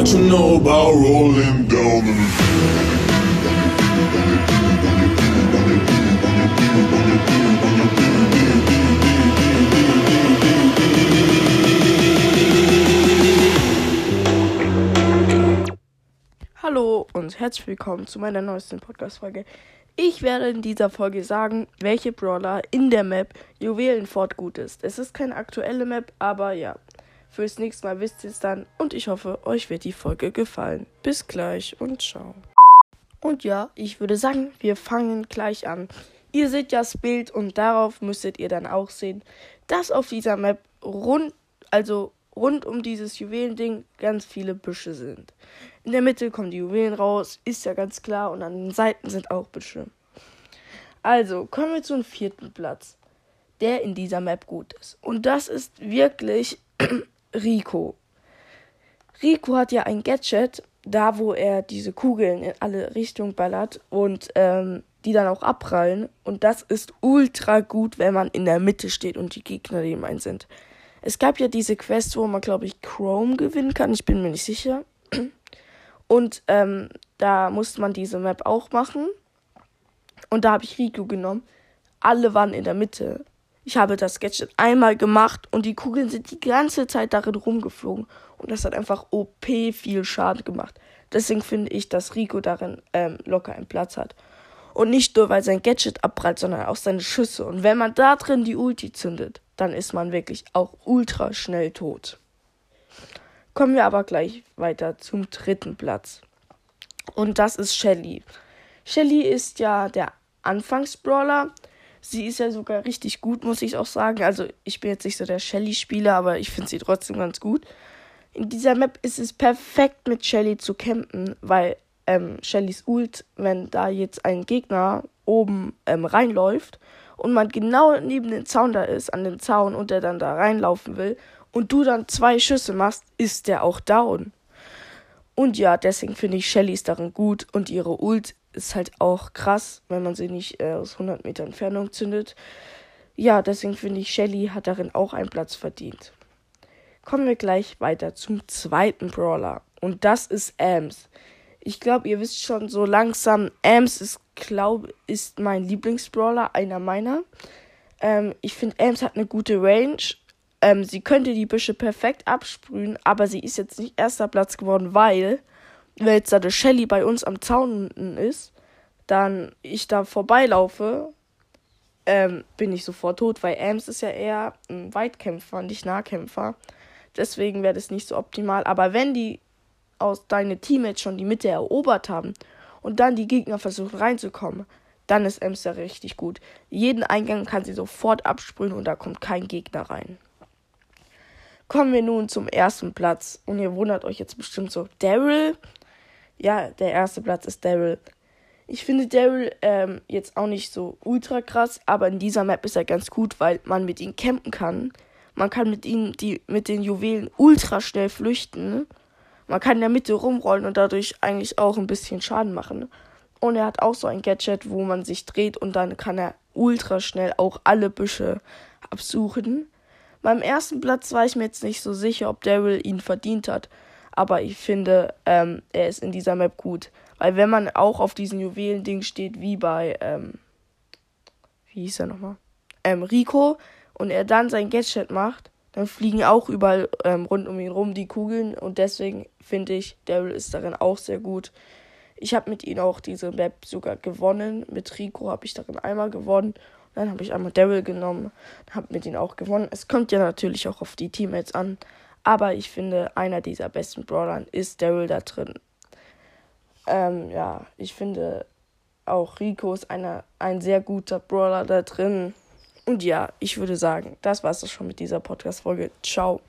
while rolling down Hallo und herzlich willkommen zu meiner neuesten Podcast-Folge. Ich werde in dieser Folge sagen, welche Brawler in der Map Juwelenfort gut ist. Es ist keine aktuelle Map, aber ja. Fürs nächste Mal wisst ihr es dann und ich hoffe, euch wird die Folge gefallen. Bis gleich und ciao. Und ja, ich würde sagen, wir fangen gleich an. Ihr seht ja das Bild und darauf müsstet ihr dann auch sehen, dass auf dieser Map rund, also rund um dieses Juwelending ganz viele Büsche sind. In der Mitte kommen die Juwelen raus, ist ja ganz klar, und an den Seiten sind auch Büsche. Also, kommen wir zum vierten Platz, der in dieser Map gut ist. Und das ist wirklich Rico. Rico hat ja ein Gadget, da wo er diese Kugeln in alle Richtungen ballert und ähm, die dann auch abprallen. Und das ist ultra gut, wenn man in der Mitte steht und die Gegner neben einen sind. Es gab ja diese Quest, wo man, glaube ich, Chrome gewinnen kann. Ich bin mir nicht sicher. Und ähm, da musste man diese Map auch machen. Und da habe ich Rico genommen. Alle waren in der Mitte. Ich habe das Gadget einmal gemacht und die Kugeln sind die ganze Zeit darin rumgeflogen. Und das hat einfach OP viel Schaden gemacht. Deswegen finde ich, dass Rico darin ähm, locker einen Platz hat. Und nicht nur, weil sein Gadget abprallt, sondern auch seine Schüsse. Und wenn man da drin die Ulti zündet, dann ist man wirklich auch ultra schnell tot. Kommen wir aber gleich weiter zum dritten Platz. Und das ist Shelly. Shelly ist ja der Anfangsbrawler. Sie ist ja sogar richtig gut, muss ich auch sagen. Also ich bin jetzt nicht so der Shelly-Spieler, aber ich finde sie trotzdem ganz gut. In dieser Map ist es perfekt mit Shelly zu campen, weil ähm, Shellys Ult, wenn da jetzt ein Gegner oben ähm, reinläuft und man genau neben dem Zaun da ist, an dem Zaun und der dann da reinlaufen will und du dann zwei Schüsse machst, ist der auch down. Und ja, deswegen finde ich Shelly ist darin gut und ihre Ult ist halt auch krass, wenn man sie nicht äh, aus 100 Meter Entfernung zündet. Ja, deswegen finde ich Shelly hat darin auch einen Platz verdient. Kommen wir gleich weiter zum zweiten Brawler und das ist Ams. Ich glaube, ihr wisst schon so langsam, Ams ist, glaube ist mein Lieblingsbrawler, einer meiner. Ähm, ich finde, Ams hat eine gute Range ähm, sie könnte die Büsche perfekt absprühen, aber sie ist jetzt nicht erster Platz geworden, weil, wenn jetzt da der Shelly bei uns am Zaun ist, dann ich da vorbeilaufe, ähm, bin ich sofort tot, weil Ams ist ja eher ein Weitkämpfer, nicht Nahkämpfer. Deswegen wäre das nicht so optimal. Aber wenn die aus deine Teammates schon die Mitte erobert haben und dann die Gegner versuchen reinzukommen, dann ist Ems ja richtig gut. Jeden Eingang kann sie sofort absprühen und da kommt kein Gegner rein. Kommen wir nun zum ersten Platz. Und ihr wundert euch jetzt bestimmt so, Daryl? Ja, der erste Platz ist Daryl. Ich finde Daryl ähm, jetzt auch nicht so ultra krass, aber in dieser Map ist er ganz gut, weil man mit ihm campen kann. Man kann mit ihm die mit den Juwelen ultra schnell flüchten. Man kann in der Mitte rumrollen und dadurch eigentlich auch ein bisschen Schaden machen. Und er hat auch so ein Gadget, wo man sich dreht und dann kann er ultra schnell auch alle Büsche absuchen. Beim ersten Platz war ich mir jetzt nicht so sicher, ob Daryl ihn verdient hat. Aber ich finde, ähm, er ist in dieser Map gut. Weil wenn man auch auf diesen Juwelen-Ding steht, wie bei, ähm, wie hieß er nochmal? Ähm, Rico, und er dann sein Gadget macht, dann fliegen auch überall ähm, rund um ihn rum die Kugeln. Und deswegen finde ich, Daryl ist darin auch sehr gut. Ich habe mit ihm auch diese Map sogar gewonnen. Mit Rico habe ich darin einmal gewonnen. Dann habe ich einmal Daryl genommen, habe mit ihm auch gewonnen. Es kommt ja natürlich auch auf die Teammates an. Aber ich finde, einer dieser besten Brawlern ist Daryl da drin. Ähm, ja, ich finde auch Rico ist einer, ein sehr guter Brawler da drin. Und ja, ich würde sagen, das war es schon mit dieser Podcast-Folge. Ciao.